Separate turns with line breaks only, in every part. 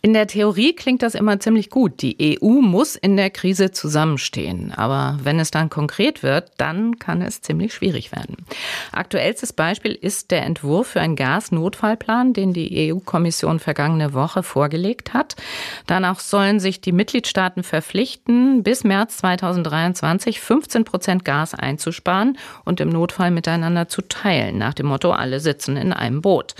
In der Theorie klingt das immer ziemlich gut. Die EU muss in der Krise zusammenstehen. Aber wenn es dann konkret wird, dann kann es ziemlich schwierig werden. Aktuellstes Beispiel ist der Entwurf für einen Gasnotfallplan, den die EU-Kommission vergangene Woche vorgelegt hat. Danach sollen sich die Mitgliedstaaten verpflichten, bis März 2023 15 Prozent Gas einzusparen und im Notfall miteinander zu teilen. Nach dem Motto, alle sitzen in einem Boot.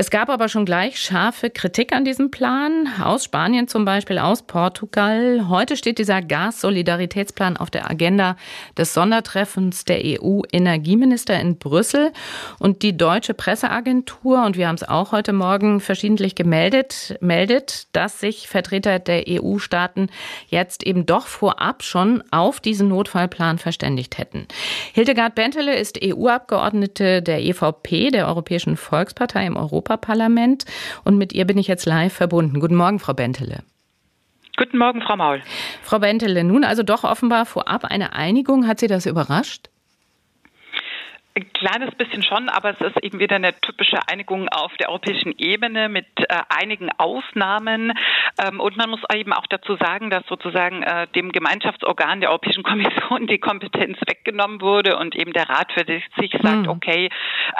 Es gab aber schon gleich scharfe Kritik an diesem Plan, aus Spanien zum Beispiel, aus Portugal. Heute steht dieser Gassolidaritätsplan auf der Agenda des Sondertreffens der EU-Energieminister in Brüssel. Und die deutsche Presseagentur, und wir haben es auch heute Morgen verschiedentlich gemeldet, meldet, dass sich Vertreter der EU-Staaten jetzt eben doch vorab schon auf diesen Notfallplan verständigt hätten. Hildegard Bentele ist EU-Abgeordnete der EVP, der Europäischen Volkspartei im Europa Europaparlament. Und mit ihr bin ich jetzt live verbunden. Guten Morgen, Frau Bentele.
Guten Morgen, Frau Maul.
Frau Bentele, nun also doch offenbar vorab eine Einigung. Hat Sie das überrascht?
Ein kleines bisschen schon, aber es ist eben wieder eine typische Einigung auf der europäischen Ebene mit äh, einigen Ausnahmen. Ähm, und man muss eben auch dazu sagen, dass sozusagen äh, dem Gemeinschaftsorgan der Europäischen Kommission die Kompetenz weggenommen wurde und eben der Rat für sich sagt, mhm. okay,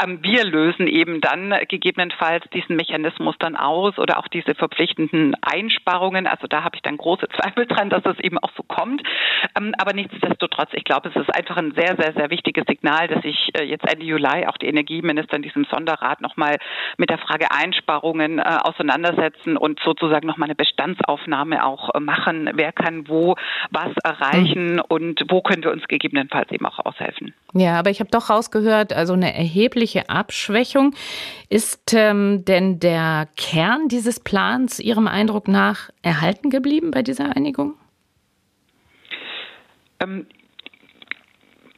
ähm, wir lösen eben dann gegebenenfalls diesen Mechanismus dann aus oder auch diese verpflichtenden Einsparungen. Also da habe ich dann große Zweifel dran, dass es eben auch so kommt. Ähm, aber nichtsdestotrotz, ich glaube, es ist einfach ein sehr, sehr, sehr wichtiges Signal, dass ich äh, jetzt Ende Juli auch die Energieminister in diesem Sonderrat nochmal mit der Frage Einsparungen äh, auseinandersetzen und sozusagen nochmal eine Bestandsaufnahme auch äh, machen. Wer kann wo was erreichen mhm. und wo können wir uns gegebenenfalls eben auch aushelfen.
Ja, aber ich habe doch rausgehört, also eine erhebliche Abschwächung. Ist ähm, denn der Kern dieses Plans Ihrem Eindruck nach erhalten geblieben bei dieser Einigung?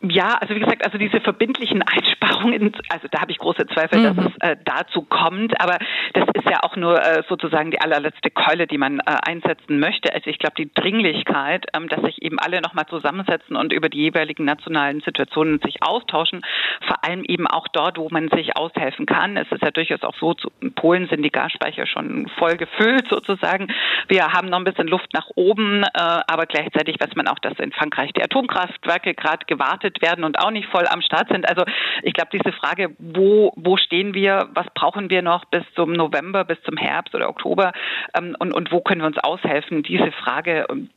Ja, also wie gesagt, also diese verbindlichen Einsparungen, also da habe ich große Zweifel, mhm. dass es äh, dazu kommt. Aber das ist ja auch nur äh, sozusagen die allerletzte Keule, die man äh, einsetzen möchte. Also ich glaube, die Dringlichkeit, ähm, dass sich eben alle nochmal zusammensetzen und über die jeweiligen nationalen Situationen sich austauschen, vor allem eben auch dort, wo man sich aushelfen kann. Es ist ja durchaus auch so, in Polen sind die Gasspeicher schon voll gefüllt sozusagen. Wir haben noch ein bisschen Luft nach oben, äh, aber gleichzeitig weiß man auch, dass in Frankreich die Atomkraftwerke gerade gewartet vermutet werden und auch nicht voll am Start sind. Also ich glaube, diese Frage, wo, wo stehen wir, was brauchen wir noch bis zum November, bis zum Herbst oder Oktober ähm, und, und wo können wir uns aushelfen, diese Frage ähm,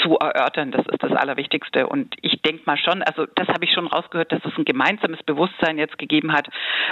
zu erörtern. Das ist das Allerwichtigste. Und ich denke mal schon, also das habe ich schon rausgehört, dass es ein gemeinsames Bewusstsein jetzt gegeben hat,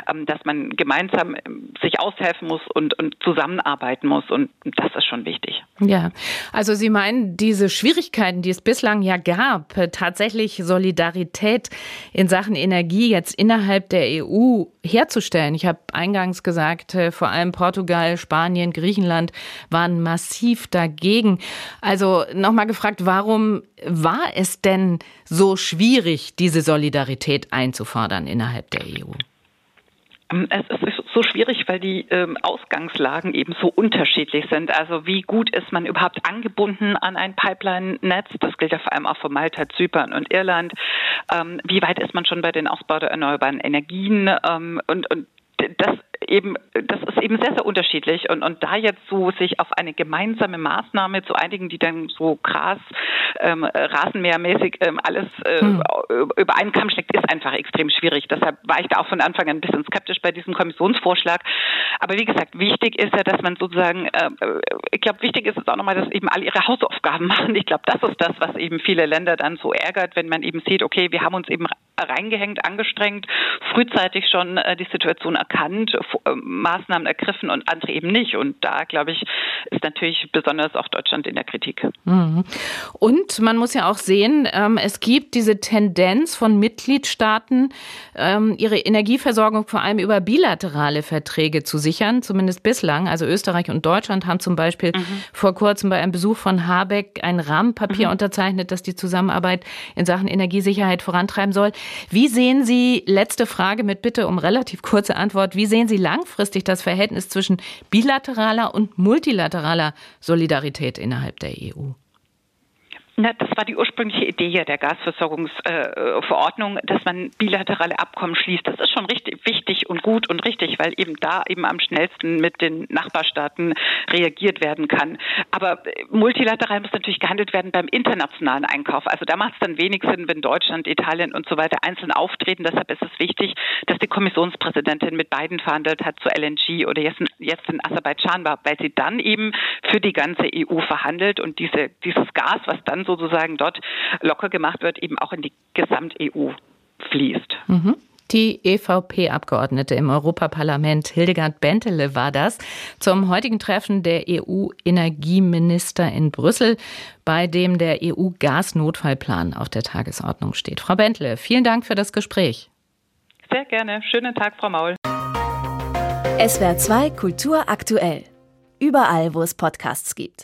ähm, dass man gemeinsam ähm, sich aushelfen muss und, und zusammenarbeiten muss. Und das ist schon wichtig.
Ja, also Sie meinen, diese Schwierigkeiten, die es bislang ja gab, tatsächlich Solidarität in Sachen Energie jetzt innerhalb der EU herzustellen. Ich habe eingangs gesagt, äh, vor allem Portugal, Spanien, Griechenland waren massiv dagegen. Also nochmal mal gefragt, warum war es denn so schwierig, diese Solidarität einzufordern innerhalb der EU?
Ähm, es ist so schwierig, weil die ähm, Ausgangslagen eben so unterschiedlich sind. Also wie gut ist man überhaupt angebunden an ein Pipeline-Netz? Das gilt ja vor allem auch für Malta, Zypern und Irland. Ähm, wie weit ist man schon bei den Ausbau der erneuerbaren Energien? Und, und das eben, das ist eben sehr, sehr unterschiedlich. Und, und da jetzt so sich auf eine gemeinsame Maßnahme zu einigen, die dann so krass, ähm, rasenmähermäßig ähm, alles äh, hm. über einen Kamm schlägt, ist einfach extrem schwierig. Deshalb war ich da auch von Anfang an ein bisschen skeptisch bei diesem Kommissionsvorschlag. Aber wie gesagt, wichtig ist ja, dass man sozusagen, äh, ich glaube, wichtig ist es auch nochmal, dass eben alle ihre Hausaufgaben machen. Ich glaube, das ist das, was eben viele Länder dann so ärgert, wenn man eben sieht, okay, wir haben uns eben reingehängt, angestrengt, frühzeitig schon äh, die Situation erkannt, äh, Maßnahmen ergriffen und andere eben nicht. Und da, glaube ich, ist natürlich besonders auch Deutschland in der Kritik.
Mhm. Und man muss ja auch sehen, ähm, es gibt diese Tendenz von Mitgliedstaaten, ähm, ihre Energieversorgung vor allem über bilaterale Verträge zu sichern, zumindest bislang. Also Österreich und Deutschland haben zum Beispiel mhm. vor kurzem bei einem Besuch von Habeck ein Rahmenpapier mhm. unterzeichnet, das die Zusammenarbeit in Sachen Energiesicherheit vorantreiben soll. Wie sehen Sie, letzte Frage mit Bitte um relativ kurze Antwort, wie sehen Sie langfristig das Verhältnis zwischen bilateraler und multilateraler Solidarität innerhalb der EU?
Na, das war die ursprüngliche Idee der Gasversorgungsverordnung, äh, dass man bilaterale Abkommen schließt. Das ist schon richtig wichtig und gut und richtig, weil eben da eben am schnellsten mit den Nachbarstaaten reagiert werden kann. Aber multilateral muss natürlich gehandelt werden beim internationalen Einkauf. Also da macht es dann wenig Sinn, wenn Deutschland, Italien und so weiter einzeln auftreten. Deshalb ist es wichtig, dass die Kommissionspräsidentin mit beiden verhandelt hat zu LNG oder jetzt, jetzt in Aserbaidschan war, weil sie dann eben für die ganze EU verhandelt und diese, dieses Gas, was dann sozusagen dort locker gemacht wird, eben auch in die Gesamt-EU fließt.
Mhm. Die EVP-Abgeordnete im Europaparlament Hildegard Bentele war das zum heutigen Treffen der EU-Energieminister in Brüssel, bei dem der EU-Gasnotfallplan auf der Tagesordnung steht. Frau Bentele, vielen Dank für das Gespräch.
Sehr gerne. Schönen Tag, Frau Maul.
SWR 2 Kultur aktuell. Überall, wo es Podcasts gibt.